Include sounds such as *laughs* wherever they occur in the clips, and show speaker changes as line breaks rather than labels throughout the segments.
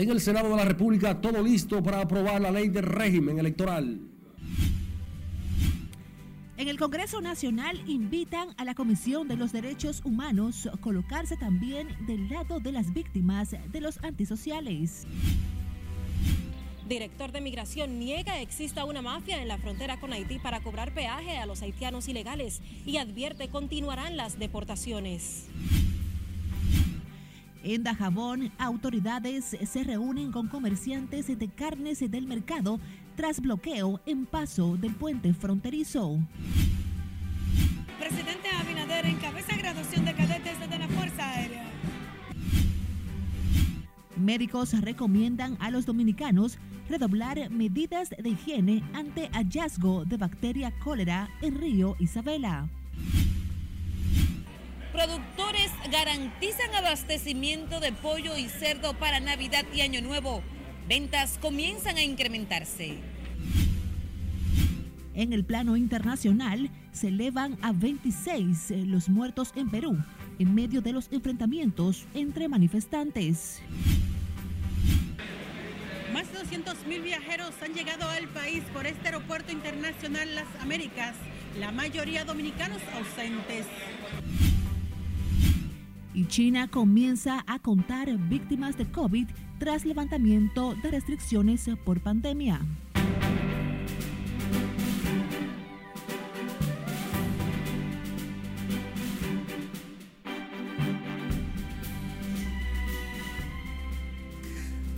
En el Senado de la República, todo listo para aprobar la ley de régimen electoral.
En el Congreso Nacional invitan a la Comisión de los Derechos Humanos a colocarse también del lado de las víctimas de los antisociales.
Director de Migración niega exista una mafia en la frontera con Haití para cobrar peaje a los haitianos ilegales y advierte continuarán las deportaciones.
En Dajabón, autoridades se reúnen con comerciantes de carnes del mercado tras bloqueo en paso del puente fronterizo.
Presidente Abinader encabeza graduación de cadetes de la Fuerza Aérea.
Médicos recomiendan a los dominicanos redoblar medidas de higiene ante hallazgo de bacteria cólera en Río Isabela.
Productores garantizan abastecimiento de pollo y cerdo para Navidad y Año Nuevo. Ventas comienzan a incrementarse.
En el plano internacional, se elevan a 26 los muertos en Perú en medio de los enfrentamientos entre manifestantes.
Más de 200.000 viajeros han llegado al país por este aeropuerto internacional Las Américas, la mayoría dominicanos ausentes.
Y China comienza a contar víctimas de COVID tras levantamiento de restricciones por pandemia.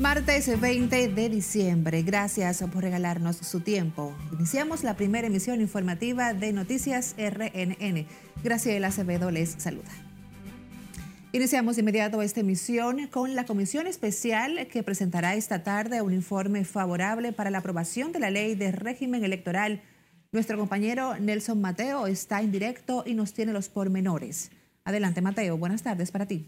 Martes 20 de diciembre. Gracias por regalarnos su tiempo. Iniciamos la primera emisión informativa de Noticias RNN. Graciela Acevedo les saluda. Iniciamos de inmediato esta emisión con la comisión especial que presentará esta tarde un informe favorable para la aprobación de la ley de régimen electoral. Nuestro compañero Nelson Mateo está en directo y nos tiene los pormenores. Adelante, Mateo. Buenas tardes para ti.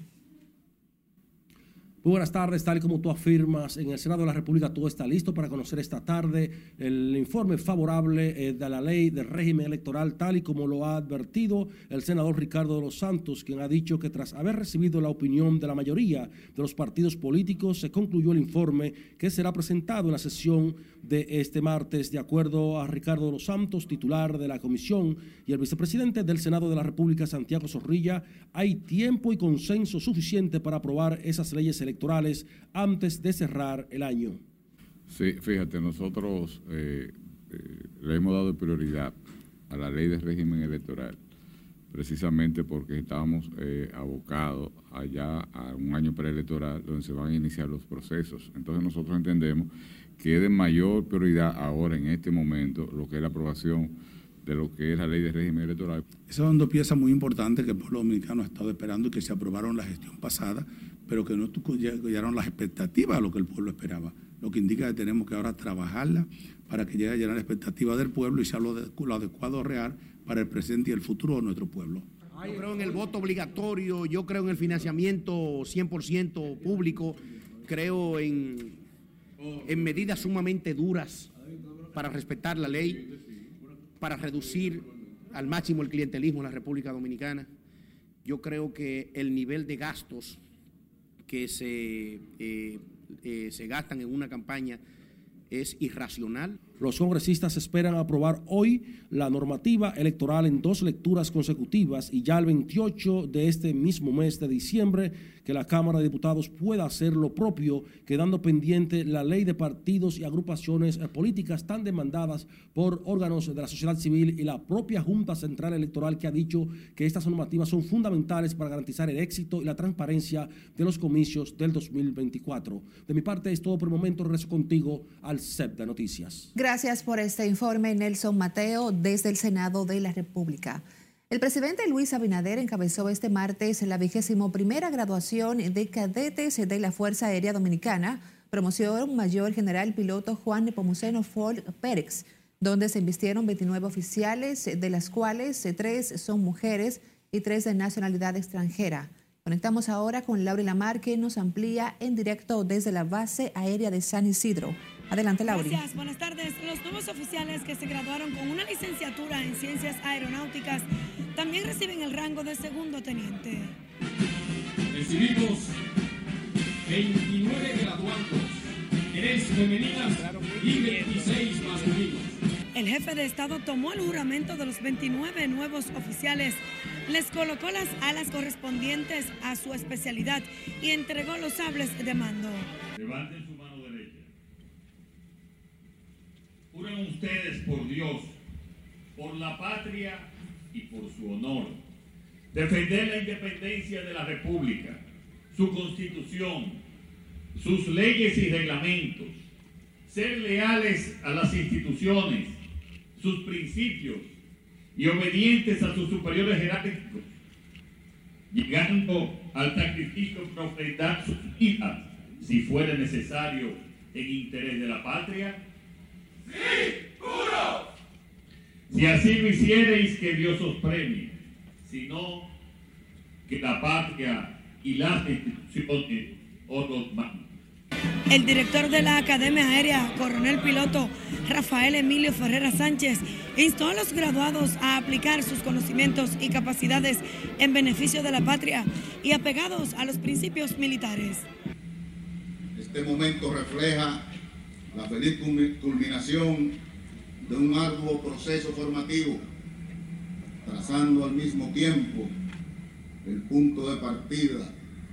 Muy buenas tardes, tal y como tú afirmas, en el Senado de la República todo está listo para conocer esta tarde el informe favorable eh, de la ley del régimen electoral, tal y como lo ha advertido el senador Ricardo de los Santos, quien ha dicho que tras haber recibido la opinión de la mayoría de los partidos políticos, se concluyó el informe que será presentado en la sesión de este martes, de acuerdo a Ricardo de los Santos, titular de la comisión, y el vicepresidente del Senado de la República, Santiago Zorrilla, hay tiempo y consenso suficiente para aprobar esas leyes electorales electorales antes de cerrar el año.
Sí, fíjate, nosotros eh, eh, le hemos dado prioridad a la ley de régimen electoral precisamente porque estábamos eh, abocados allá a un año preelectoral donde se van a iniciar los procesos. Entonces nosotros entendemos que es de mayor prioridad ahora en este momento lo que es la aprobación de lo que es la ley de régimen electoral.
Esas son dos piezas muy importantes que el pueblo dominicano ha estado esperando y que se aprobaron la gestión pasada pero que no llegaron las expectativas a lo que el pueblo esperaba. Lo que indica que tenemos que ahora trabajarla para que llegue a llenar la expectativa del pueblo y sea lo, lo adecuado real para el presente y el futuro de nuestro pueblo.
Yo creo en el voto obligatorio, yo creo en el financiamiento 100% público, creo en, en medidas sumamente duras para respetar la ley, para reducir al máximo el clientelismo en la República Dominicana. Yo creo que el nivel de gastos que se, eh, eh, se gastan en una campaña es irracional.
Los congresistas esperan aprobar hoy la normativa electoral en dos lecturas consecutivas y ya el 28 de este mismo mes de diciembre que la Cámara de Diputados pueda hacer lo propio, quedando pendiente la ley de partidos y agrupaciones políticas tan demandadas por órganos de la sociedad civil y la propia Junta Central Electoral que ha dicho que estas normativas son fundamentales para garantizar el éxito y la transparencia de los comicios del 2024. De mi parte es todo por el momento. Regreso contigo al CEP de Noticias.
Gracias por este informe, Nelson Mateo, desde el Senado de la República. El presidente Luis Abinader encabezó este martes la vigésimo primera graduación de cadetes de la Fuerza Aérea Dominicana, promoción mayor general piloto Juan Nepomuceno Ford Pérez, donde se invistieron 29 oficiales, de las cuales tres son mujeres y tres de nacionalidad extranjera. Conectamos ahora con Laura Lamar, que nos amplía en directo desde la base aérea de San Isidro. Adelante, Laura.
Gracias, buenas tardes. Los nuevos oficiales que se graduaron con una licenciatura en ciencias aeronáuticas también reciben el rango de segundo teniente.
Recibimos 29 graduados femeninas y 26 masculinos.
El jefe de Estado tomó el juramento de los 29 nuevos oficiales, les colocó las alas correspondientes a su especialidad y entregó los sables de mando.
Levanten su mano derecha. Juren ustedes por Dios, por la patria y por su honor, defender la independencia de la República, su constitución, sus leyes y reglamentos, ser leales a las instituciones, sus principios y obedientes a sus superiores jerárquicos, llegando al sacrificio para ofrendar sus vidas, si fuera necesario, en interés de la patria? ¡Sí, juro! Si así lo hicierais, que Dios os premie, si no, que la patria y las instituciones os los manden.
El director de la Academia Aérea, coronel piloto Rafael Emilio Ferrera Sánchez, instó a los graduados a aplicar sus conocimientos y capacidades en beneficio de la patria y apegados a los principios militares.
Este momento refleja la feliz culminación de un arduo proceso formativo, trazando al mismo tiempo el punto de partida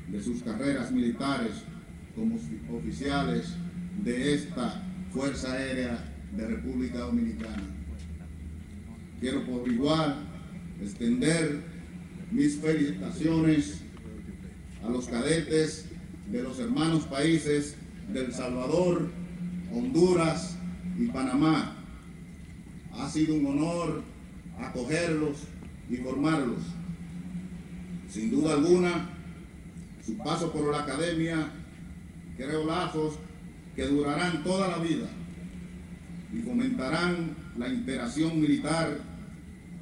de sus carreras militares como oficiales de esta Fuerza Aérea de República Dominicana. Quiero por igual extender mis felicitaciones a los cadetes de los hermanos países del Salvador, Honduras y Panamá. Ha sido un honor acogerlos y formarlos. Sin duda alguna, su paso por la academia creo lazos que durarán toda la vida y fomentarán la interacción militar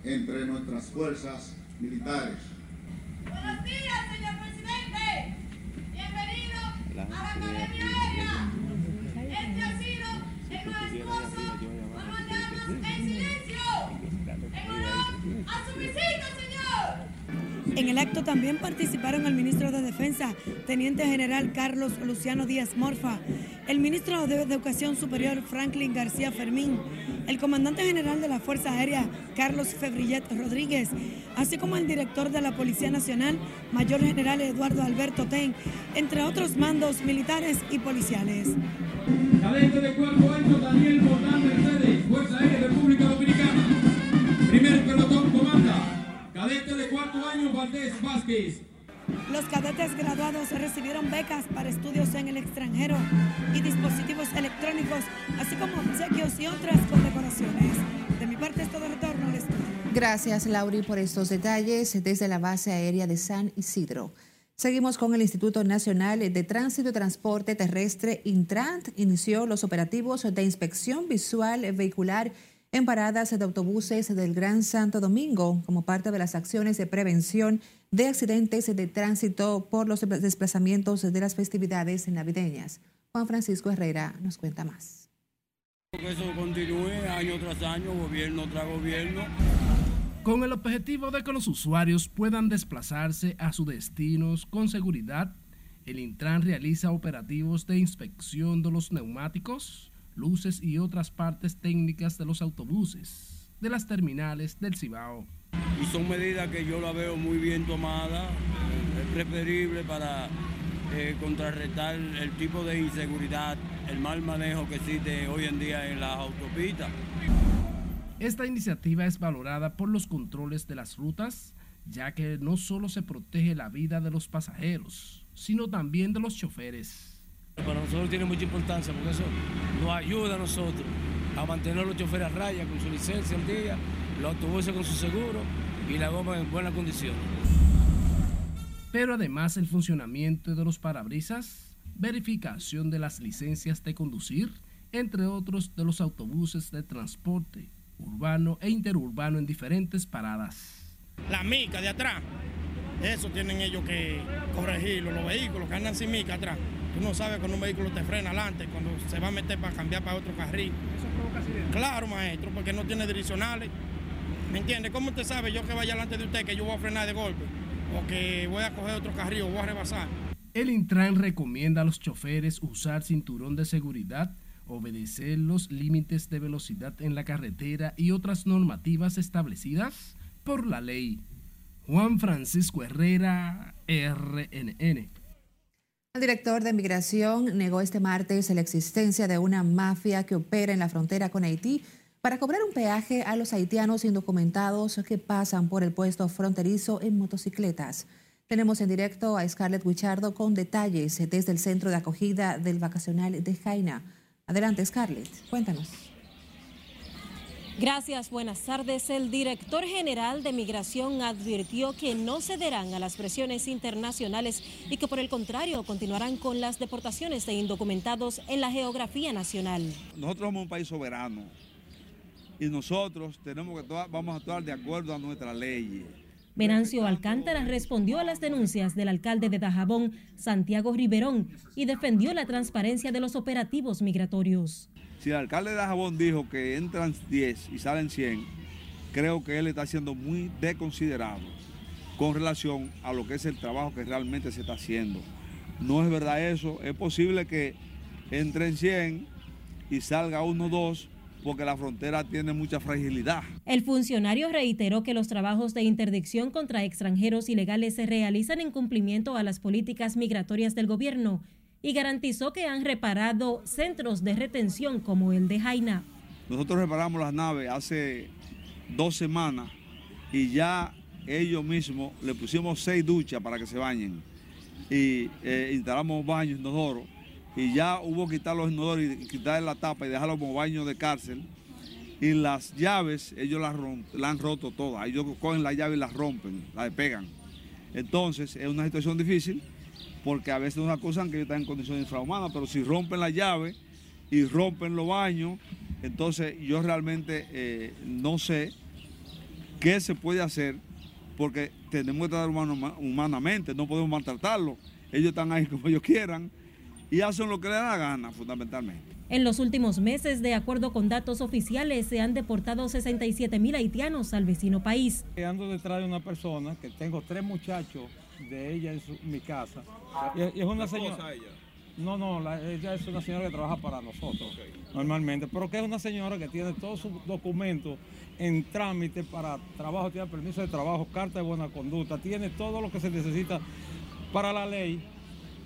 entre nuestras fuerzas militares.
Buenos días, señor presidente. Bienvenido a la Academia Aérea. En
el acto también participaron el ministro de Defensa, Teniente General Carlos Luciano Díaz Morfa, el ministro de Educación Superior Franklin García Fermín, el comandante general de la Fuerza Aérea Carlos Febrillet Rodríguez, así como el director de la Policía Nacional, Mayor General Eduardo Alberto Ten, entre otros mandos militares y policiales.
Cadete de cuarto año Daniel Bordán Mercedes, Fuerza Aérea República Dominicana. Primer pelotón comanda. Cadete de cuarto año, Valdés Vázquez.
Los cadetes graduados recibieron becas para estudios en el extranjero y dispositivos electrónicos, así como obsequios y otras condecoraciones. De mi parte es todo retorno al estudio.
Gracias, Lauri, por estos detalles desde la base aérea de San Isidro. Seguimos con el Instituto Nacional de Tránsito y Transporte Terrestre, Intrant, inició los operativos de inspección visual vehicular en paradas de autobuses del Gran Santo Domingo como parte de las acciones de prevención de accidentes de tránsito por los desplazamientos de las festividades navideñas. Juan Francisco Herrera nos cuenta más.
Que eso continúe año tras año, gobierno tras gobierno.
Con el objetivo de que los usuarios puedan desplazarse a sus destinos con seguridad, el Intran realiza operativos de inspección de los neumáticos, luces y otras partes técnicas de los autobuses, de las terminales del Cibao.
Y son medidas que yo la veo muy bien tomadas, es preferible para eh, contrarrestar el tipo de inseguridad, el mal manejo que existe hoy en día en las autopistas.
Esta iniciativa es valorada por los controles de las rutas, ya que no solo se protege la vida de los pasajeros, sino también de los choferes.
Para nosotros tiene mucha importancia porque eso nos ayuda a nosotros a mantener los choferes a raya con su licencia al día, los autobuses con su seguro y la goma en buena condición.
Pero además el funcionamiento de los parabrisas, verificación de las licencias de conducir, entre otros de los autobuses de transporte urbano e interurbano en diferentes paradas.
La mica de atrás, eso tienen ellos que corregirlo, los vehículos que andan sin mica atrás Tú no sabes cuando un vehículo te frena adelante, cuando se va a meter para cambiar para otro carril.
¿Eso provoca accidentes?
Claro, maestro, porque no tiene direccionales. ¿Me entiende? ¿Cómo usted sabe yo que vaya delante de usted que yo voy a frenar de golpe? O que voy a coger otro carril o voy a rebasar.
El Intran recomienda a los choferes usar cinturón de seguridad obedecer los límites de velocidad en la carretera y otras normativas establecidas por la ley. Juan Francisco Herrera, RNN.
El director de Migración negó este martes la existencia de una mafia que opera en la frontera con Haití para cobrar un peaje a los haitianos indocumentados que pasan por el puesto fronterizo en motocicletas. Tenemos en directo a Scarlett Wichardo con detalles desde el centro de acogida del vacacional de Jaina. Adelante, Scarlett, cuéntanos.
Gracias, buenas tardes. El director general de Migración advirtió que no cederán a las presiones internacionales y que por el contrario continuarán con las deportaciones de indocumentados en la geografía nacional.
Nosotros somos un país soberano y nosotros tenemos que vamos a actuar de acuerdo a nuestra ley.
Venancio Alcántara respondió a las denuncias del alcalde de Dajabón, Santiago Riverón, y defendió la transparencia de los operativos migratorios.
Si el alcalde de Dajabón dijo que entran 10 y salen 100, creo que él está siendo muy desconsiderado con relación a lo que es el trabajo que realmente se está haciendo. No es verdad eso, es posible que entren 100 y salga uno o dos, porque la frontera tiene mucha fragilidad.
El funcionario reiteró que los trabajos de interdicción contra extranjeros ilegales se realizan en cumplimiento a las políticas migratorias del gobierno y garantizó que han reparado centros de retención como el de Jaina.
Nosotros reparamos las naves hace dos semanas y ya ellos mismos le pusimos seis duchas para que se bañen y eh, instalamos baños inodoros y ya hubo que quitar los inodoros y quitar la tapa y dejarlos como baños de cárcel. Y las llaves, ellos las, han roto todas. Ellos cogen la llave y las rompen, la despegan. Entonces, es una situación difícil porque a veces nos acusan que ellos están en condiciones infrahumanas, pero si rompen la llave y rompen los baños, entonces yo realmente eh, no sé qué se puede hacer porque tenemos que tratar humanamente, no podemos maltratarlos. Ellos están ahí *laughs* como ellos quieran y hacen lo que les da la gana, fundamentalmente.
En los últimos meses, de acuerdo con datos oficiales, se han deportado 67 mil haitianos al vecino país.
Ando detrás de una persona que tengo tres muchachos de ella en, mi casa. Y, es una señora. Ella? No, no, ella es una señora que trabaja para nosotros normalmente, pero que es una señora que tiene todos sus documentos en trámite para trabajo, tiene permiso de trabajo, carta de buena conducta, tiene todo lo que se necesita para la ley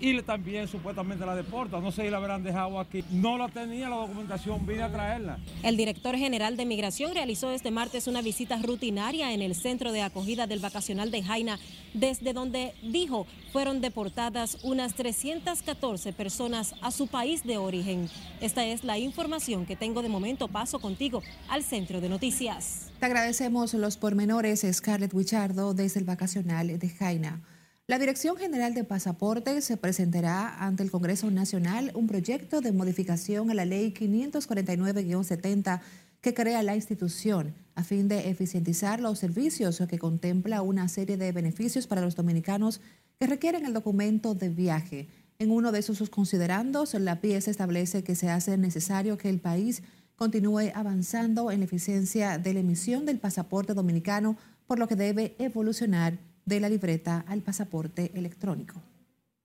y también supuestamente la deporta. No sé si la habrán dejado aquí. No la tenía la documentación, vine a traerla.
El director general de Migración realizó este martes una visita rutinaria en el centro de acogida del vacacional de Jaina, desde donde dijo fueron deportadas unas 314 personas a su país de origen. Esta es la información que tengo de momento. Paso contigo al centro de noticias.
Te agradecemos los pormenores, Scarlett Wichardo, desde el vacacional de Jaina. La Dirección General de Pasaportes se presentará ante el Congreso Nacional un proyecto de modificación a la Ley 549-70 que crea la institución a fin de eficientizar los servicios que contempla una serie de beneficios para los dominicanos que requieren el documento de viaje. En uno de sus considerandos, la pieza establece que se hace necesario que el país continúe avanzando en la eficiencia de la emisión del pasaporte dominicano, por lo que debe evolucionar de la libreta al pasaporte electrónico.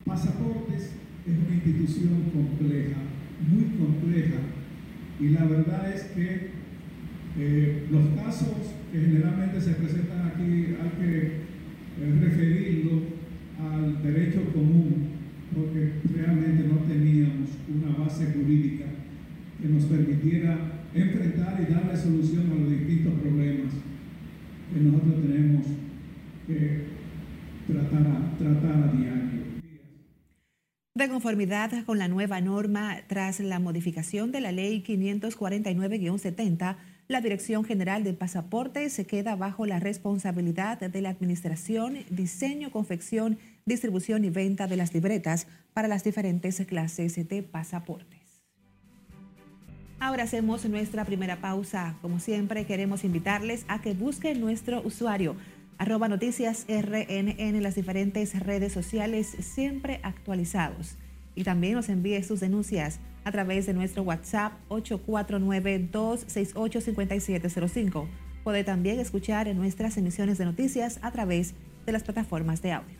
Pasaportes es una institución compleja, muy compleja, y la verdad es que eh, los casos que generalmente se presentan aquí hay que eh, referirlo al derecho común, porque realmente no teníamos una base jurídica que nos permitiera enfrentar y darle solución a los distintos problemas que nosotros tenemos tratar diario.
De conformidad con la nueva norma, tras la modificación de la Ley 549-70, la Dirección General de Pasaportes se queda bajo la responsabilidad de la administración, diseño, confección, distribución y venta de las libretas para las diferentes clases de pasaportes. Ahora hacemos nuestra primera pausa. Como siempre, queremos invitarles a que busquen nuestro usuario arroba noticias RNN en las diferentes redes sociales, siempre actualizados. Y también nos envíe sus denuncias a través de nuestro WhatsApp 849-268-5705. Puede también escuchar en nuestras emisiones de noticias a través de las plataformas de audios.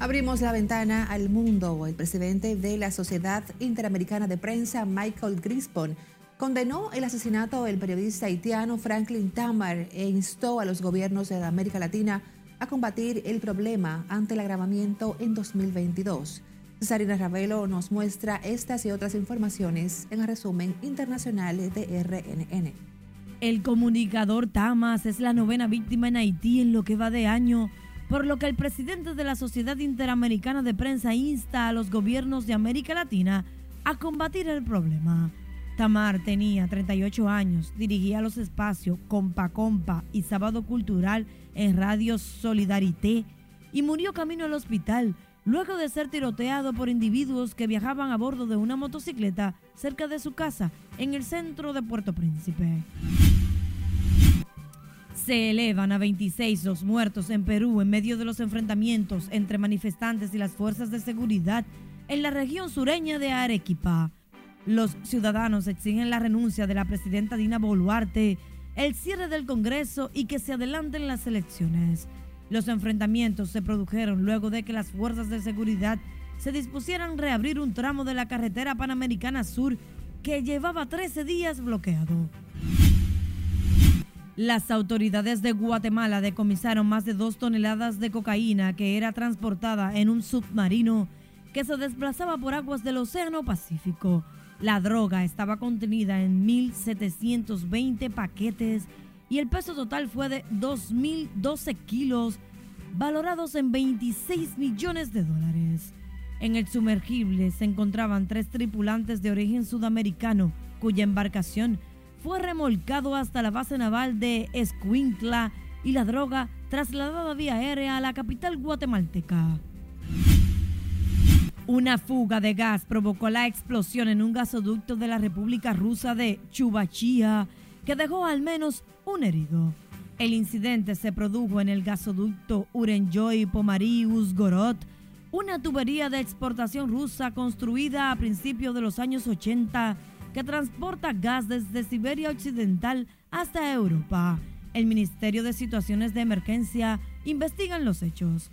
Abrimos la ventana al mundo. El presidente de la Sociedad Interamericana de Prensa, Michael Grispon, condenó el asesinato del periodista haitiano Franklin Tamar e instó a los gobiernos de América Latina a combatir el problema ante el agravamiento en 2022. Sarina Ravelo nos muestra estas y otras informaciones en el resumen internacional de RNN.
El comunicador Tamas es la novena víctima en Haití en lo que va de año, por lo que el presidente de la Sociedad Interamericana de Prensa insta a los gobiernos de América Latina a combatir el problema. Tamar tenía 38 años, dirigía los espacios Compa Compa y Sábado Cultural en Radio Solidarité y murió camino al hospital luego de ser tiroteado por individuos que viajaban a bordo de una motocicleta cerca de su casa en el centro de Puerto Príncipe. Se elevan a 26 los muertos en Perú en medio de los enfrentamientos entre manifestantes y las fuerzas de seguridad en la región sureña de Arequipa. Los ciudadanos exigen la renuncia de la presidenta Dina Boluarte, el cierre del Congreso y que se adelanten las elecciones. Los enfrentamientos se produjeron luego de que las fuerzas de seguridad se dispusieran a reabrir un tramo de la carretera panamericana sur que llevaba 13 días bloqueado. Las autoridades de Guatemala decomisaron más de dos toneladas de cocaína que era transportada en un submarino que se desplazaba por aguas del Océano Pacífico. La droga estaba contenida en 1.720 paquetes y el peso total fue de 2.012 kilos, valorados en 26 millones de dólares. En el sumergible se encontraban tres tripulantes de origen sudamericano, cuya embarcación fue remolcado hasta la base naval de Escuintla y la droga trasladada vía aérea a la capital guatemalteca. Una fuga de gas provocó la explosión en un gasoducto de la República Rusa de Chubachía, que dejó al menos un herido. El incidente se produjo en el gasoducto Urenjoy Pomari Uzgorod, una tubería de exportación rusa construida a principios de los años 80 que transporta gas desde Siberia Occidental hasta Europa. El Ministerio de Situaciones de Emergencia investiga los hechos.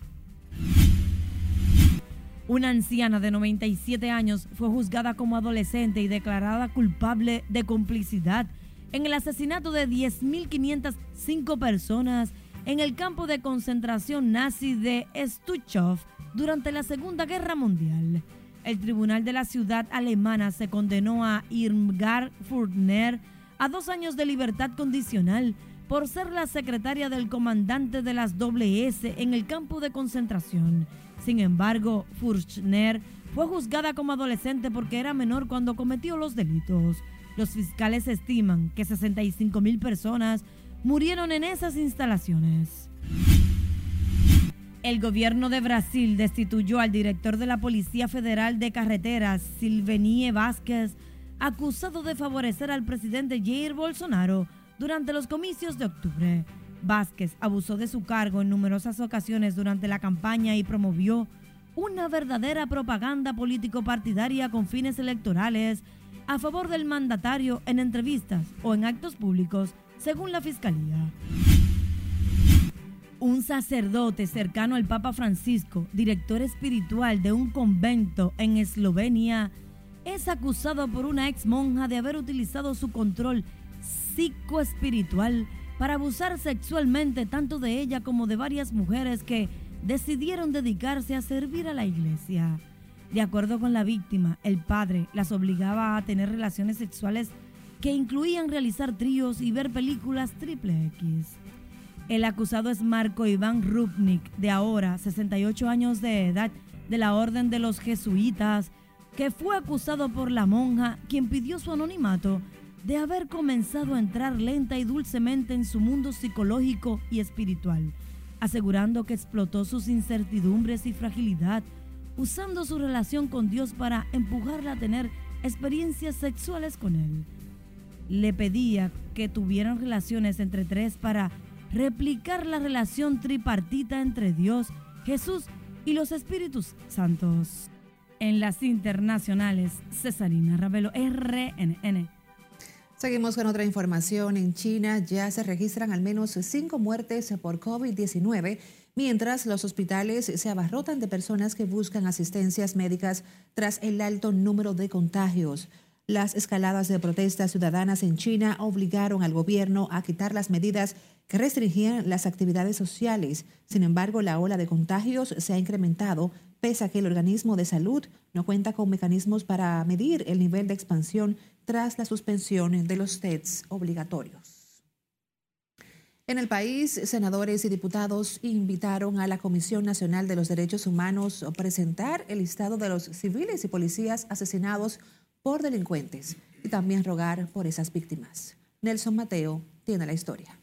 Una anciana de 97 años fue juzgada como adolescente y declarada culpable de complicidad en el asesinato de 10.505 personas en el campo de concentración nazi de Stutthof durante la Segunda Guerra Mundial. El tribunal de la ciudad alemana se condenó a Irmgard Furtner a dos años de libertad condicional por ser la secretaria del comandante de las WS en el campo de concentración. Sin embargo, Furtner fue juzgada como adolescente porque era menor cuando cometió los delitos. Los fiscales estiman que 65 mil personas murieron en esas instalaciones. El gobierno de Brasil destituyó al director de la Policía Federal de Carreteras, Silvenie Vázquez, acusado de favorecer al presidente Jair Bolsonaro durante los comicios de octubre. Vázquez abusó de su cargo en numerosas ocasiones durante la campaña y promovió una verdadera propaganda político-partidaria con fines electorales a favor del mandatario en entrevistas o en actos públicos, según la Fiscalía. Un sacerdote cercano al Papa Francisco, director espiritual de un convento en Eslovenia, es acusado por una ex monja de haber utilizado su control psicoespiritual para abusar sexualmente tanto de ella como de varias mujeres que decidieron dedicarse a servir a la iglesia. De acuerdo con la víctima, el padre las obligaba a tener relaciones sexuales que incluían realizar tríos y ver películas triple X. El acusado es Marco Iván Rupnik, de ahora 68 años de edad, de la Orden de los Jesuitas, que fue acusado por la monja, quien pidió su anonimato, de haber comenzado a entrar lenta y dulcemente en su mundo psicológico y espiritual, asegurando que explotó sus incertidumbres y fragilidad, usando su relación con Dios para empujarla a tener experiencias sexuales con Él. Le pedía que tuvieran relaciones entre tres para replicar la relación tripartita entre Dios, Jesús y los Espíritus Santos. En las internacionales, Cesarina Ravelo, RNN.
Seguimos con otra información. En China ya se registran al menos cinco muertes por COVID-19 mientras los hospitales se abarrotan de personas que buscan asistencias médicas tras el alto número de contagios. Las escaladas de protestas ciudadanas en China obligaron al gobierno a quitar las medidas que restringían las actividades sociales. Sin embargo, la ola de contagios se ha incrementado pese a que el organismo de salud no cuenta con mecanismos para medir el nivel de expansión tras la suspensión de los tests obligatorios. En el país, senadores y diputados invitaron a la Comisión Nacional de los Derechos Humanos a presentar el listado de los civiles y policías asesinados por delincuentes y también rogar por esas víctimas. Nelson Mateo tiene la historia.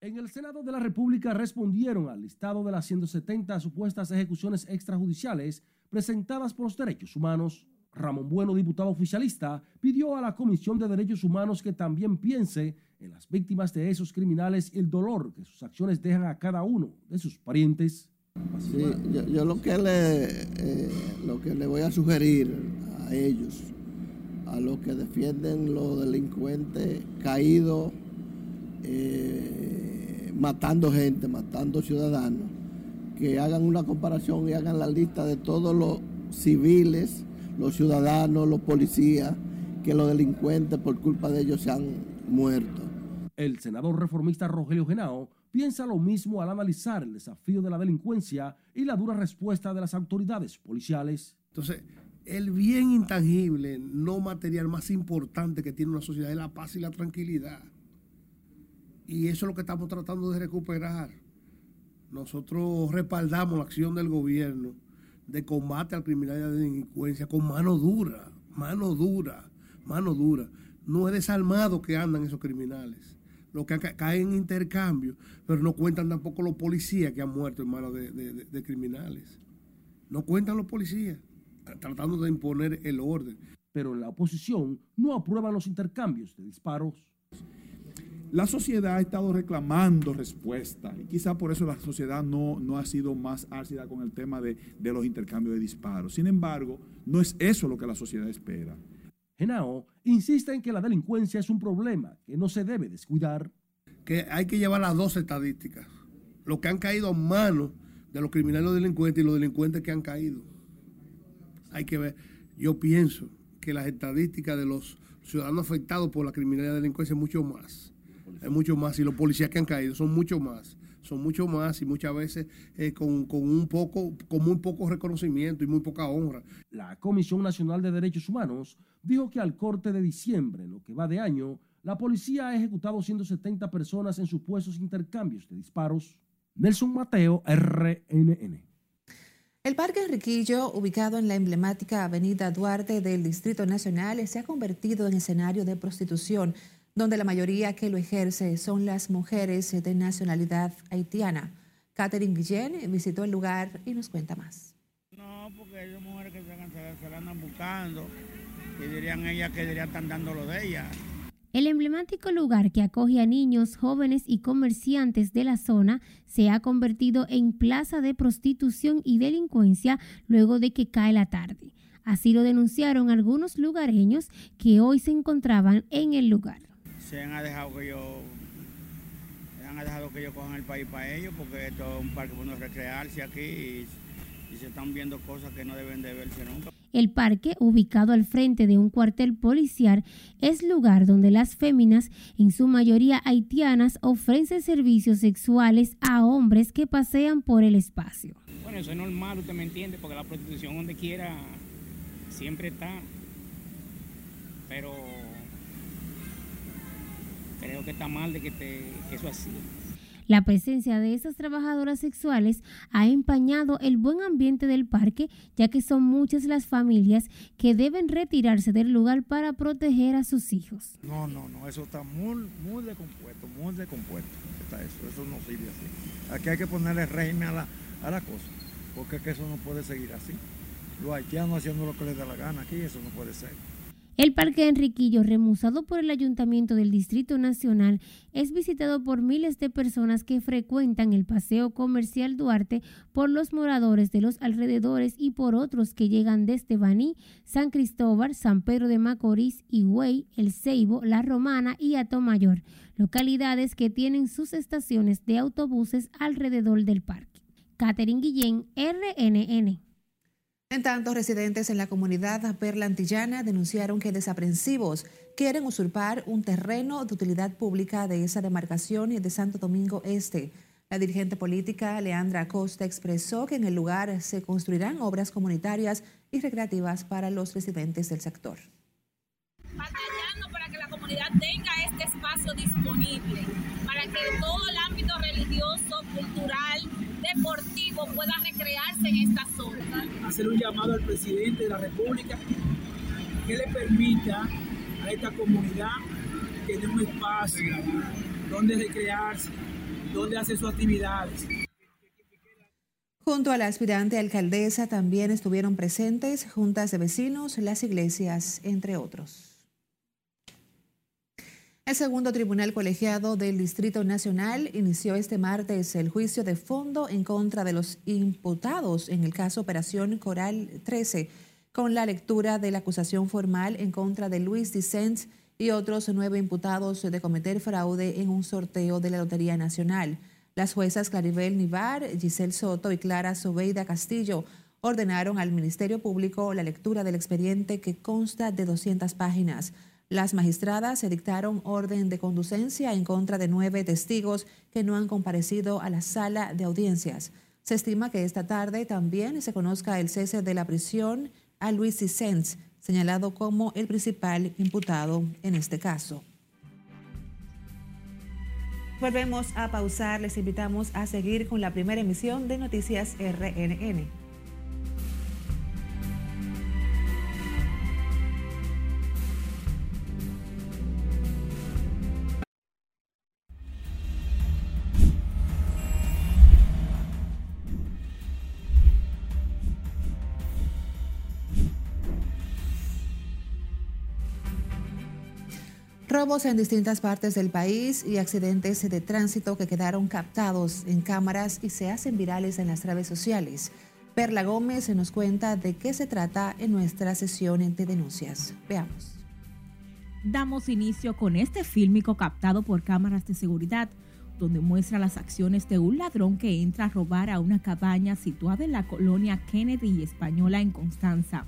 En el Senado de la República respondieron al listado de las 170 supuestas ejecuciones extrajudiciales presentadas por los derechos humanos. Ramón Bueno, diputado oficialista, pidió a la Comisión de Derechos Humanos que también piense en las víctimas de esos criminales y el dolor que sus acciones dejan a cada uno de sus parientes.
Sí, yo, yo lo, que le, eh, lo que le voy a sugerir a ellos, a los que defienden los delincuentes caídos, eh, matando gente, matando ciudadanos, que hagan una comparación y hagan la lista de todos los civiles, los ciudadanos, los policías, que los delincuentes por culpa de ellos se han muerto.
El senador reformista Rogelio Genao piensa lo mismo al analizar el desafío de la delincuencia y la dura respuesta de las autoridades policiales.
Entonces, el bien intangible, no material más importante que tiene una sociedad es la paz y la tranquilidad. Y eso es lo que estamos tratando de recuperar. Nosotros respaldamos la acción del gobierno de combate al criminal y a la delincuencia con mano dura, mano dura, mano dura. No es desarmado que andan esos criminales. Los que caen en intercambio, pero no cuentan tampoco los policías que han muerto en manos de, de, de criminales. No cuentan los policías tratando de imponer el orden.
Pero la oposición no aprueban los intercambios de disparos.
La sociedad ha estado reclamando respuesta y quizá por eso la sociedad no, no ha sido más ácida con el tema de, de los intercambios de disparos. Sin embargo, no es eso lo que la sociedad espera.
Genao insiste en que la delincuencia es un problema que no se debe descuidar.
Que hay que llevar las dos estadísticas. Los que han caído a manos de los criminales delincuentes y los delincuentes que han caído. Hay que ver. Yo pienso que las estadísticas de los ciudadanos afectados por la criminalidad y delincuencia es mucho más. Es mucho más. Y los policías que han caído son mucho más. Son mucho más y muchas veces eh, con, con, un poco, con muy poco reconocimiento y muy poca honra.
La Comisión Nacional de Derechos Humanos dijo que al corte de diciembre, lo que va de año, la policía ha ejecutado 170 personas en supuestos intercambios de disparos. Nelson Mateo, RNN.
El Parque Enriquillo, ubicado en la emblemática Avenida Duarte del Distrito Nacional, se ha convertido en escenario de prostitución, donde la mayoría que lo ejerce son las mujeres de nacionalidad haitiana. Catherine Guillén visitó el lugar y nos cuenta más.
No, porque hay mujeres que se, se la andan buscando y dirían ellas que dirían están dando lo de ellas.
El emblemático lugar que acoge a niños, jóvenes y comerciantes de la zona se ha convertido en plaza de prostitución y delincuencia luego de que cae la tarde. Así lo denunciaron algunos lugareños que hoy se encontraban en el lugar.
Se han dejado que yo han dejado que ellos cojan el país para ellos porque esto es un parque bueno recrearse aquí y, y se están viendo cosas que no deben de verse nunca.
El parque, ubicado al frente de un cuartel policial, es lugar donde las féminas, en su mayoría haitianas, ofrecen servicios sexuales a hombres que pasean por el espacio.
Bueno, eso es normal, usted me entiende, porque la prostitución donde quiera siempre está. Pero creo que está mal de que, te, eso así.
La presencia de esas trabajadoras sexuales ha empañado el buen ambiente del parque, ya que son muchas las familias que deben retirarse del lugar para proteger a sus hijos.
No, no, no, eso está muy, muy descompuesto, muy descompuesto. Está eso, eso no sirve así. Aquí hay que ponerle régimen a la, a la cosa, porque es que eso no puede seguir así. Los haitianos haciendo lo que les da la gana aquí, eso no puede ser.
El Parque Enriquillo, remusado por el Ayuntamiento del Distrito Nacional, es visitado por miles de personas que frecuentan el Paseo Comercial Duarte por los moradores de los alrededores y por otros que llegan desde Baní, San Cristóbal, San Pedro de Macorís, Higüey, El Ceibo, La Romana y Atomayor, localidades que tienen sus estaciones de autobuses alrededor del parque. Catherine Guillén, RNN.
En tanto, residentes en la comunidad Perla Antillana denunciaron que desaprensivos quieren usurpar un terreno de utilidad pública de esa demarcación de Santo Domingo Este. La dirigente política Leandra Acosta expresó que en el lugar se construirán obras comunitarias y recreativas para los residentes del sector.
Batallando para que la comunidad tenga este espacio disponible, para que todo el ámbito religioso, cultural, deportivo pueda recrearse en esta zona.
Hacer un llamado al presidente de la República que le permita a esta comunidad tener un espacio donde recrearse, donde hacer sus actividades.
Junto a la aspirante alcaldesa también estuvieron presentes juntas de vecinos, las iglesias, entre otros. El segundo tribunal colegiado del Distrito Nacional inició este martes el juicio de fondo en contra de los imputados en el caso Operación Coral 13, con la lectura de la acusación formal en contra de Luis Dicens y otros nueve imputados de cometer fraude en un sorteo de la Lotería Nacional. Las juezas Claribel Nivar, Giselle Soto y Clara Sobeida Castillo ordenaron al Ministerio Público la lectura del expediente que consta de 200 páginas. Las magistradas dictaron orden de conducencia en contra de nueve testigos que no han comparecido a la sala de audiencias. Se estima que esta tarde también se conozca el cese de la prisión a Luis Cicens, señalado como el principal imputado en este caso. Volvemos a pausar, les invitamos a seguir con la primera emisión de Noticias RNN. Robos en distintas partes del país y accidentes de tránsito que quedaron captados en cámaras y se hacen virales en las redes sociales. Perla Gómez nos cuenta de qué se trata en nuestra sesión de denuncias. Veamos.
Damos inicio con este fílmico captado por cámaras de seguridad, donde muestra las acciones de un ladrón que entra a robar a una cabaña situada en la colonia Kennedy Española en Constanza.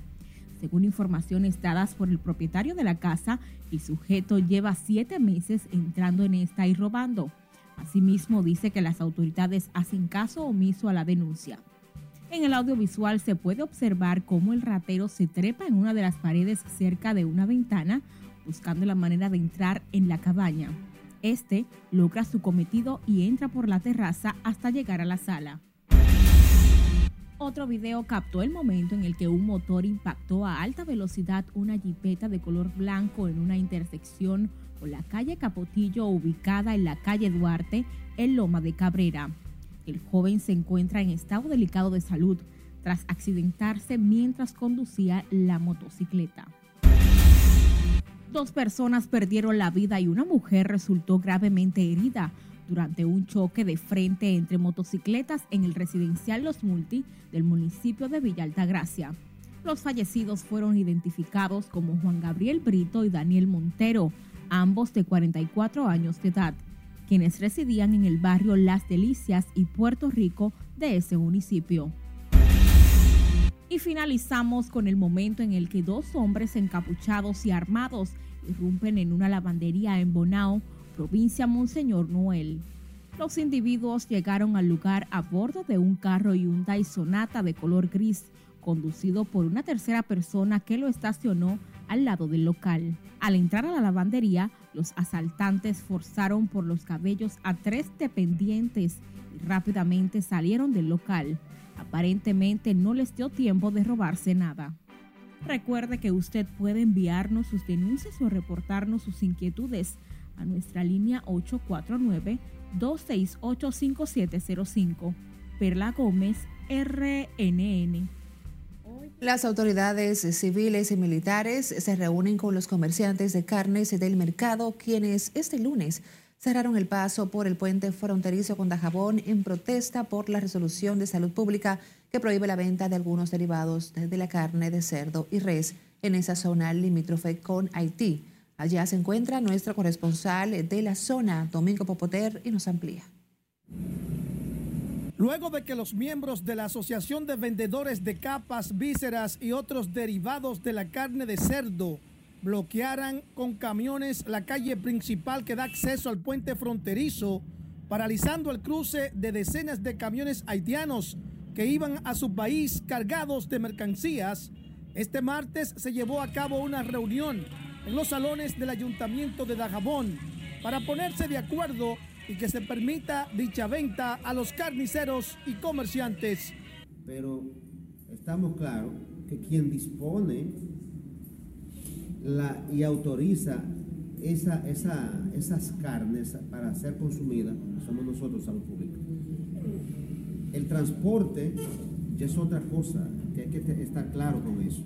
Según informaciones dadas por el propietario de la casa, el sujeto lleva siete meses entrando en esta y robando. Asimismo, dice que las autoridades hacen caso omiso a la denuncia. En el audiovisual se puede observar cómo el ratero se trepa en una de las paredes cerca de una ventana, buscando la manera de entrar en la cabaña. Este logra su cometido y entra por la terraza hasta llegar a la sala. Otro video captó el momento en el que un motor impactó a alta velocidad una jipeta de color blanco en una intersección con la calle Capotillo ubicada en la calle Duarte, en Loma de Cabrera. El joven se encuentra en estado delicado de salud tras accidentarse mientras conducía la motocicleta. Dos personas perdieron la vida y una mujer resultó gravemente herida durante un choque de frente entre motocicletas en el residencial Los Multi del municipio de Villa Altagracia. Los fallecidos fueron identificados como Juan Gabriel Brito y Daniel Montero, ambos de 44 años de edad, quienes residían en el barrio Las Delicias y Puerto Rico de ese municipio. Y finalizamos con el momento en el que dos hombres encapuchados y armados irrumpen en una lavandería en Bonao provincia Monseñor Noel. Los individuos llegaron al lugar a bordo de un carro Hyundai Sonata de color gris, conducido por una tercera persona que lo estacionó al lado del local. Al entrar a la lavandería, los asaltantes forzaron por los cabellos a tres dependientes y rápidamente salieron del local. Aparentemente no les dio tiempo de robarse nada. Recuerde que usted puede enviarnos sus denuncias o reportarnos sus inquietudes nuestra línea 849-268-5705. Perla Gómez, RNN.
Las autoridades civiles y militares se reúnen con los comerciantes de carnes del mercado, quienes este lunes cerraron el paso por el puente fronterizo con Dajabón en protesta por la resolución de salud pública que prohíbe la venta de algunos derivados de la carne de cerdo y res en esa zona limítrofe con Haití. Allá se encuentra nuestro corresponsal de la zona, Domingo Popoter, y nos amplía.
Luego de que los miembros de la Asociación de Vendedores de Capas, Vísceras y otros derivados de la carne de cerdo bloquearan con camiones la calle principal que da acceso al puente fronterizo, paralizando el cruce de decenas de camiones haitianos que iban a su país cargados de mercancías, este martes se llevó a cabo una reunión en los salones del Ayuntamiento de Dajabón para ponerse de acuerdo y que se permita dicha venta a los carniceros y comerciantes.
Pero estamos claros que quien dispone y autoriza esa, esa, esas carnes para ser consumidas somos nosotros, salud pública. El transporte ya es otra cosa, que hay que estar claro con eso.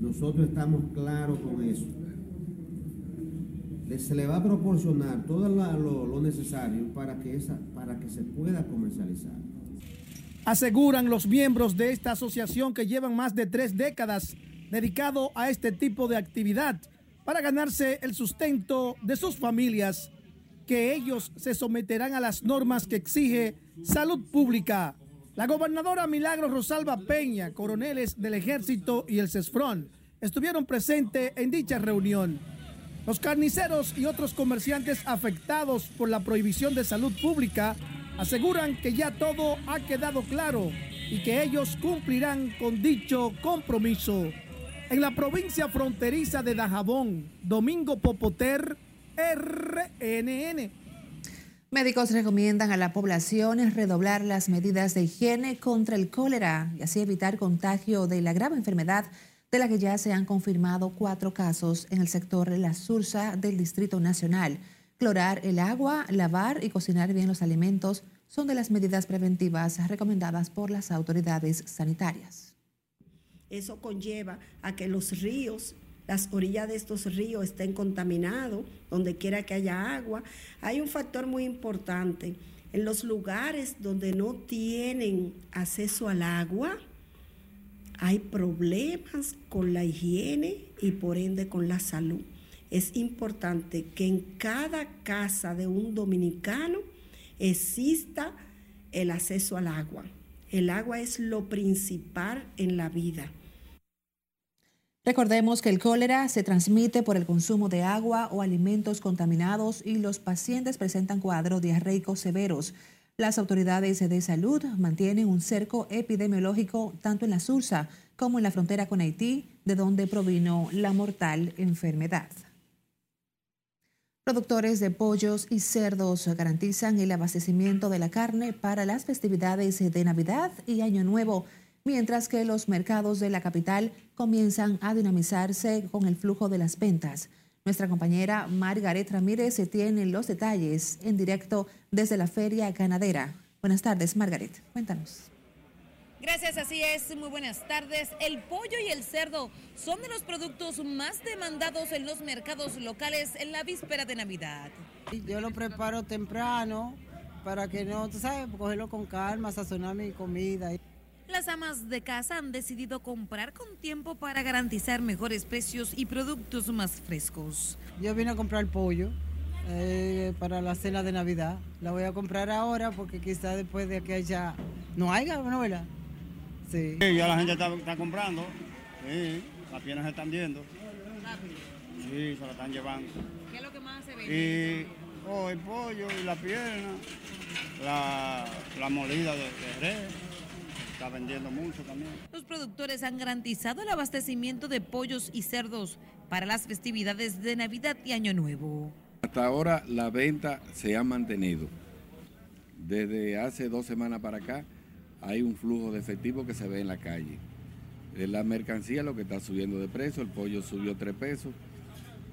Nosotros estamos claros con eso. Se le va a proporcionar todo lo, necesario para que, para que se pueda comercializar.
Aseguran los miembros de esta asociación que llevan más de tres décadas dedicado a este tipo de actividad para ganarse el sustento de sus familias, que ellos se someterán a las normas que exige salud pública. La gobernadora Milagro Rosalba Peña, coroneles del ejército y el CESFRON estuvieron presentes en dicha reunión. Los carniceros y otros comerciantes afectados por la prohibición de salud pública aseguran que ya todo ha quedado claro y que ellos cumplirán con dicho compromiso. En la provincia fronteriza de Dajabón, Domingo Popoter, RNN.
Médicos recomiendan a la población redoblar las medidas de higiene contra el cólera y así evitar contagio de la grave enfermedad de la que ya se han confirmado cuatro casos en el sector La Sursa del Distrito Nacional. Clorar el agua, lavar y cocinar bien los alimentos son de las medidas preventivas recomendadas por las autoridades sanitarias.
Eso conlleva a que los ríos, las orillas de estos ríos estén contaminados, donde quiera que haya agua. Hay un factor muy importante. En los lugares donde no tienen acceso al agua, hay problemas con la higiene y por ende con la salud. Es importante que en cada casa de un dominicano exista el acceso al agua. El agua es lo principal en la vida.
Recordemos que el cólera se transmite por el consumo de agua o alimentos contaminados y los pacientes presentan cuadros diarreicos severos. Las autoridades de salud mantienen un cerco epidemiológico tanto en la Sursa como en la frontera con Haití, de donde provino la mortal enfermedad. Productores de pollos y cerdos garantizan el abastecimiento de la carne para las festividades de Navidad y Año Nuevo mientras que los mercados de la capital comienzan a dinamizarse con el flujo de las ventas. Nuestra compañera Margaret Ramírez tiene los detalles en directo desde la Feria Ganadera. Buenas tardes, Margaret. Cuéntanos.
Gracias, así es. Muy buenas tardes. El pollo y el cerdo son de los productos más demandados en los mercados locales en la víspera de Navidad.
Yo lo preparo temprano para que no, tú sabes, cogerlo con calma, sazonar mi comida.
Las amas de casa han decidido comprar con tiempo para garantizar mejores precios y productos más frescos.
Yo vine a comprar pollo eh, para la cena de Navidad. La voy a comprar ahora porque quizá después de que haya... No haya, ¿no, verdad?
Sí. sí. ya la gente está, comprando. Sí, las piernas se están viendo. Sí, se la están llevando.
¿Qué es lo que más se vende?
Y oh, el pollo y la pierna, la, la molida de, de res está vendiendo mucho también.
Los productores han garantizado el abastecimiento de pollos y cerdos para las festividades de Navidad y Año Nuevo.
Hasta ahora la venta se ha mantenido. Desde hace dos semanas para acá hay un flujo de efectivo que se ve en la calle. La mercancía lo que está subiendo de precio, el pollo subió tres pesos,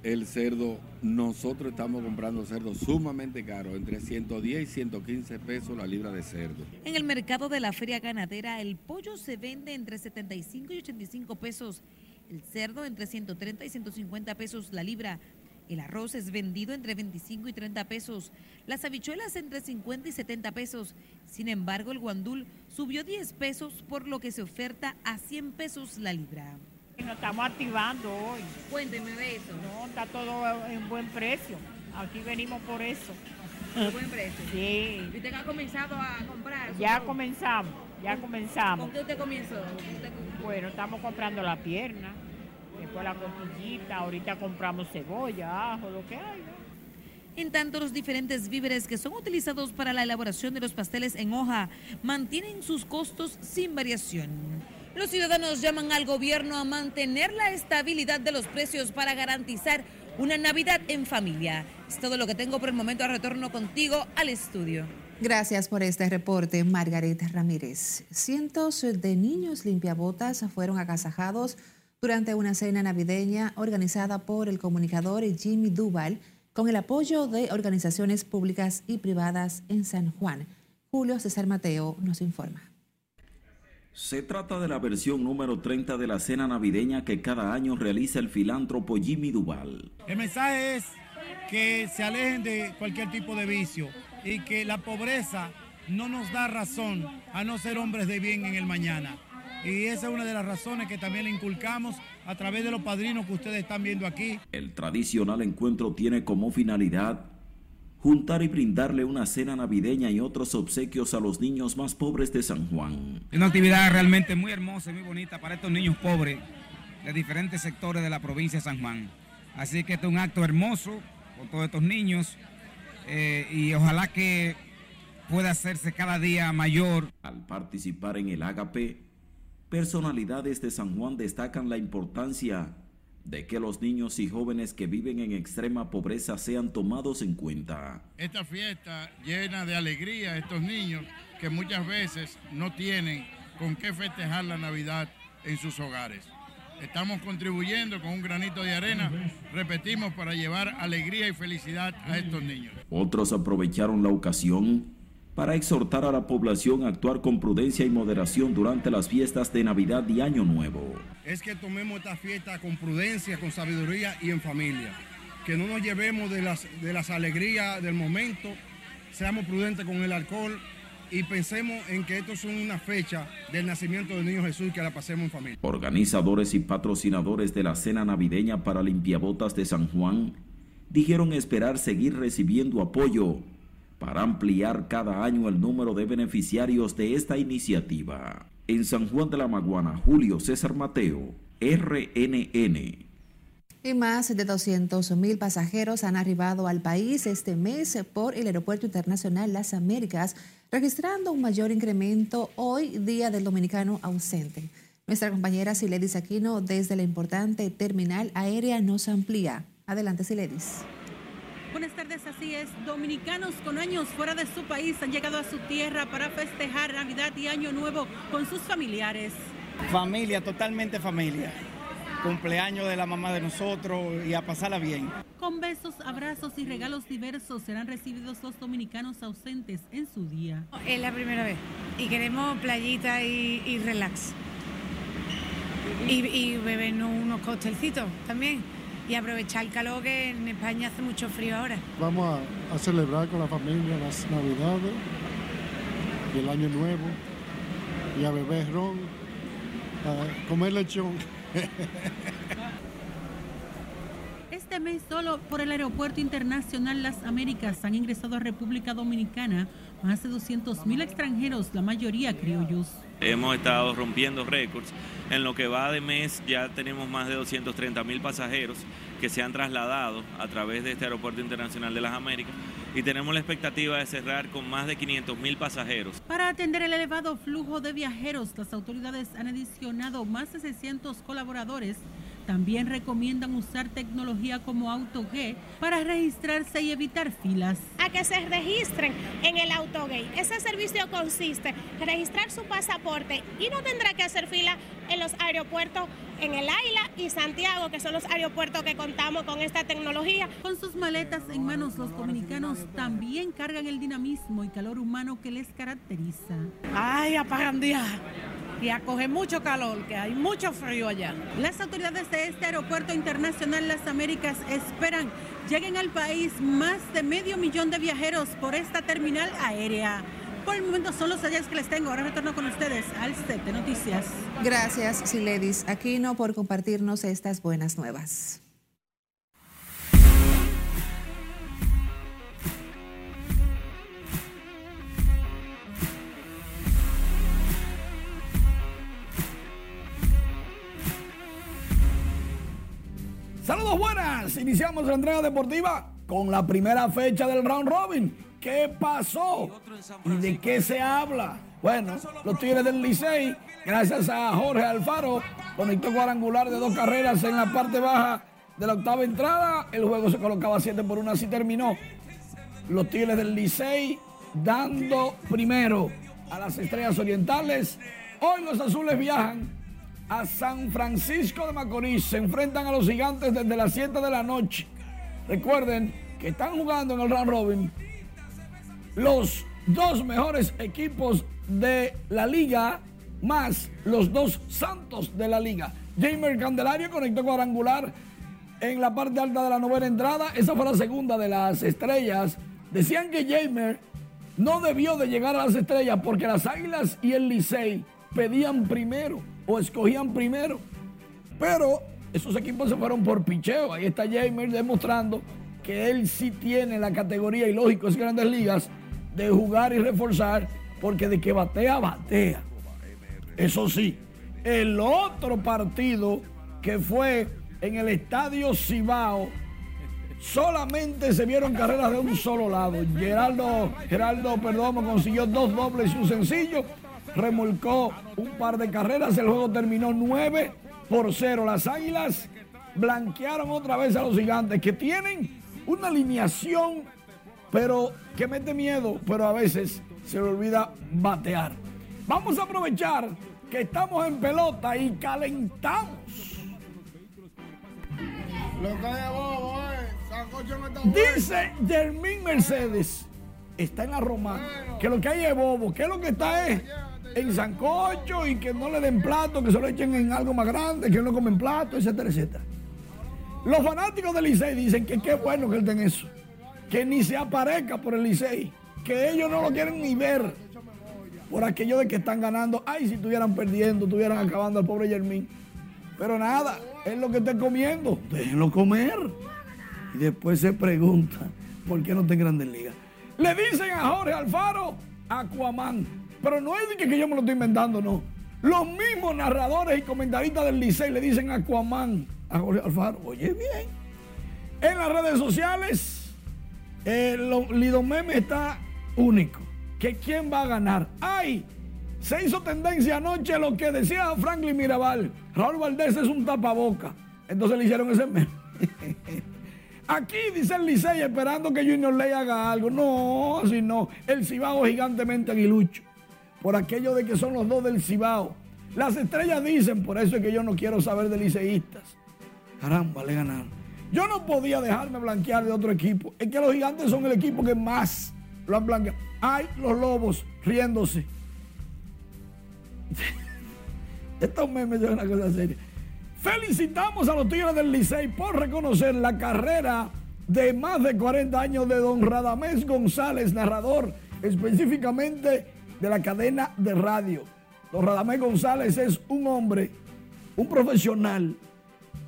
el cerdo, nosotros estamos comprando cerdo sumamente caro, entre 110 y 115 pesos la libra de cerdo.
En el mercado de la feria ganadera, el pollo se vende entre 75 y 85 pesos, el cerdo entre 130 y 150 pesos la libra. El arroz es vendido entre 25 y 30 pesos, las habichuelas entre 50 y 70 pesos. Sin embargo, el guandul subió 10 pesos, por lo que se oferta a 100 pesos la libra.
Nos estamos activando hoy.
Cuénteme de eso.
No, está todo en buen precio. Aquí venimos por eso.
¿En buen precio?
Sí.
¿Y usted ha comenzado a comprar?
Ya comenzamos, ya comenzamos.
¿Con qué usted comenzó?
Bueno, estamos comprando la pierna, después la costillita, ahorita compramos cebolla, ajo, lo que hay.
En tanto, los diferentes víveres que son utilizados para la elaboración de los pasteles en hoja mantienen sus costos sin variación. Los ciudadanos llaman al gobierno a mantener la estabilidad de los precios para garantizar una Navidad en familia. Es todo lo que tengo por el momento. Retorno contigo al estudio.
Gracias por este reporte, Margarita Ramírez. Cientos de niños limpiabotas fueron agasajados durante una cena navideña organizada por el comunicador Jimmy Duval con el apoyo de organizaciones públicas y privadas en San Juan. Julio César Mateo nos informa.
Se trata de la versión número 30 de la cena navideña que cada año realiza el filántropo Jimmy Duval.
El mensaje es que se alejen de cualquier tipo de vicio y que la pobreza no nos da razón a no ser hombres de bien en el mañana. Y esa es una de las razones que también le inculcamos a través de los padrinos que ustedes están viendo aquí.
El tradicional encuentro tiene como finalidad juntar y brindarle una cena navideña y otros obsequios a los niños más pobres de San Juan.
Es una actividad realmente muy hermosa y muy bonita para estos niños pobres de diferentes sectores de la provincia de San Juan. Así que este es un acto hermoso con todos estos niños eh, y ojalá que pueda hacerse cada día mayor.
Al participar en el Agape, personalidades de San Juan destacan la importancia de que los niños y jóvenes que viven en extrema pobreza sean tomados en cuenta.
Esta fiesta llena de alegría a estos niños que muchas veces no tienen con qué festejar la Navidad en sus hogares. Estamos contribuyendo con un granito de arena, repetimos, para llevar alegría y felicidad a estos niños.
Otros aprovecharon la ocasión para exhortar a la población a actuar con prudencia y moderación durante las fiestas de Navidad y Año Nuevo.
Es que tomemos esta fiesta con prudencia, con sabiduría y en familia. Que no nos llevemos de las, de las alegrías del momento, seamos prudentes con el alcohol y pensemos en que esto es una fecha del nacimiento del niño Jesús que la pasemos en familia.
Organizadores y patrocinadores de la cena navideña para limpiabotas de San Juan dijeron esperar seguir recibiendo apoyo para ampliar cada año el número de beneficiarios de esta iniciativa. En San Juan de la Maguana, Julio César Mateo, RNN.
Y más de 200 mil pasajeros han arribado al país este mes por el Aeropuerto Internacional Las Américas, registrando un mayor incremento hoy, Día del Dominicano ausente. Nuestra compañera Siledis Aquino desde la importante terminal aérea nos amplía. Adelante, Siledis.
Buenas tardes, así es. Dominicanos con años fuera de su país han llegado a su tierra para festejar Navidad y Año Nuevo con sus familiares.
Familia, totalmente familia. Cumpleaños de la mamá de nosotros y a pasarla bien.
Con besos, abrazos y regalos diversos serán recibidos los dominicanos ausentes en su día.
Es la primera vez y queremos playita y, y relax. Y, y bebernos unos costelcitos también y aprovechar el calor que en España hace mucho frío ahora.
Vamos a, a, celebrar con la familia las Navidades y el Año Nuevo y a beber ron, a comer lechón. *laughs*
Este mes solo por el Aeropuerto Internacional Las Américas han ingresado a República Dominicana más de 200 mil extranjeros, la mayoría criollos.
Hemos estado rompiendo récords. En lo que va de mes ya tenemos más de 230 mil pasajeros que se han trasladado a través de este Aeropuerto Internacional de las Américas y tenemos la expectativa de cerrar con más de 500 mil pasajeros.
Para atender el elevado flujo de viajeros, las autoridades han adicionado más de 600 colaboradores También recomiendan usar tecnología como AutoGate para registrarse y evitar filas.
A que se registren en el AutoGate. Ese servicio consiste en registrar su pasaporte y no tendrá que hacer fila en los aeropuertos en el Aila y Santiago, que son los aeropuertos que contamos con esta tecnología.
Con sus maletas en manos, los dominicanos también cargan el dinamismo y calor humano que les caracteriza.
Ay, apagandía y a coger mucho calor, que hay mucho frío allá.
Las autoridades de este aeropuerto internacional Las Américas esperan lleguen al país más de medio millón de viajeros por esta terminal aérea. Por el momento son los detalles que les tengo. Ahora retorno con ustedes al set de noticias.
Gracias, Siledis Aquino, por compartirnos estas buenas nuevas.
Saludos buenas. Iniciamos la entrega deportiva con la primera fecha del round robin. ¿Qué pasó? ¿Y de qué se habla? Bueno, los Tigres del Licey, gracias a Jorge Alfaro, conectó cuadrangular de dos carreras en la parte baja de la octava entrada. El juego se colocaba 7 por 1, así terminó. Los Tigres del Licey dando primero a las Estrellas Orientales. Hoy los azules viajan a San Francisco de Macorís. Se enfrentan a los gigantes desde las 7 de la noche. Recuerden que están jugando en el round robin los dos mejores equipos de la liga más los dos santos de la liga. Jamer Candelario conectó cuadrangular en la parte alta de la novena entrada. Esa fue la segunda de las estrellas. Decían que Jamer no debió de llegar a las estrellas porque las Águilas y el Licey pedían primero o escogían primero. Pero esos equipos se fueron por picheo. Ahí está Jamer demostrando que él sí tiene la categoría y lógico es grandes ligas de jugar y reforzar porque de que batea, batea. Eso sí, el otro partido que fue en el estadio Cibao, solamente se vieron carreras de un solo lado. Geraldo, Geraldo Perdomo consiguió dos dobles y un sencillo, remolcó un par de carreras, el juego terminó 9 por 0. Las Águilas blanquearon otra vez a los gigantes que tienen una alineación, pero que mete miedo, pero a veces se le olvida batear. Vamos a aprovechar que estamos en pelota y calentamos. Dice Germín Mercedes, está en la Roma, que lo que hay es bobo, que lo que está es en sancocho y que no le den plato, que se lo echen en algo más grande, que no comen plato, etcétera, etcétera. Los fanáticos del Licey dicen que qué bueno que él tenga eso, que ni se aparezca por el Licey, que ellos no lo quieren ni ver por aquello de que están ganando. Ay, si estuvieran perdiendo, estuvieran acabando al pobre Germín. Pero nada, es lo que está comiendo, déjenlo comer. Y después se pregunta, ¿por qué no está en Grandes Ligas? Le dicen a Jorge Alfaro, Aquaman. Pero no es de que yo me lo estoy inventando, no. Los mismos narradores y comentaristas del Licey le dicen Aquaman a Jorge Alfaro. Oye, bien. En las redes sociales, el Lido Meme está único. Que quién va a ganar. ¡Ay! Se hizo tendencia anoche lo que decía Franklin Mirabal. Raúl Valdés es un tapaboca. Entonces le hicieron ese meme. *laughs* Aquí dice el Licey esperando que Junior Ley haga algo. No, así no. El Cibao gigantemente aguilucho. Por aquello de que son los dos del Cibao. Las estrellas dicen, por eso es que yo no quiero saber de liceístas. Caramba, le ganaron. Yo no podía dejarme blanquear de otro equipo. Es que los gigantes son el equipo que más lo han blanqueado. Hay los lobos riéndose. *laughs* Estos memes son una cosa seria. Felicitamos a los Tigres del Licey por reconocer la carrera de más de 40 años de don Radamés González, narrador específicamente de la cadena de radio. Don Radamés González es un hombre, un profesional,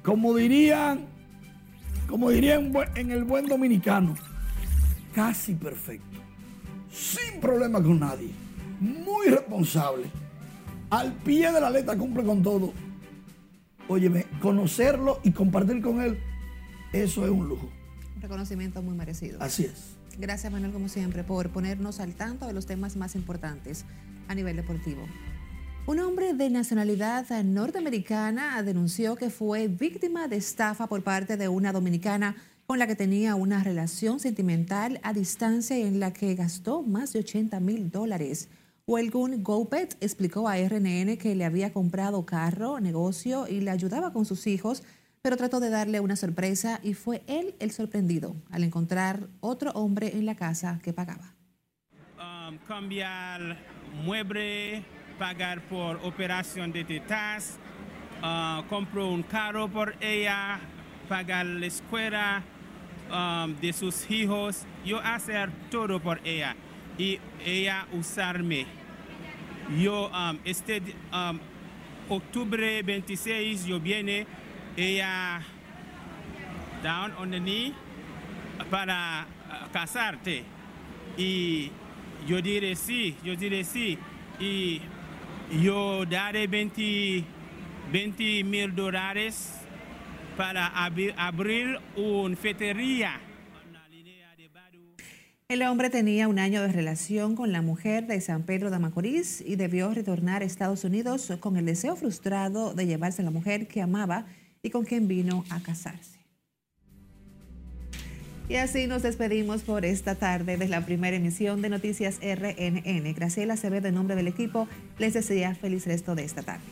como dirían, como dirían en el buen dominicano, casi perfecto, sin problema con nadie, muy responsable, al pie de la letra cumple con todo. Óyeme, conocerlo y compartir con él, eso es un lujo.
Un reconocimiento muy merecido.
Así es.
Gracias Manuel, como siempre, por ponernos al tanto de los temas más importantes a nivel deportivo. Un hombre de nacionalidad norteamericana denunció que fue víctima de estafa por parte de una dominicana con la que tenía una relación sentimental a distancia en la que gastó más de 80 mil dólares. Welgun Gopet explicó a RNN que le había comprado carro, negocio y le ayudaba con sus hijos, pero trató de darle una sorpresa y fue él el sorprendido al encontrar otro hombre en la casa que pagaba.
Um, cambiar mueble, pagar por operación de tetas, uh, compro un carro por ella, pagar la escuela um, de sus hijos, yo hacer todo por ella y ella usarme. Yo, um, este um, octubre 26, yo viene, ella down on the knee para uh, casarte. Y yo diré sí, yo diré sí. Y yo daré 20 mil dólares para abrir, una fetería.
El hombre tenía un año de relación con la mujer de San Pedro de Macorís y debió retornar a Estados Unidos con el deseo frustrado de llevarse a la mujer que amaba y con quien vino a casarse. Y así nos despedimos por esta tarde de la primera emisión de Noticias RNN. Graciela ve de nombre del equipo, les desea feliz resto de esta tarde.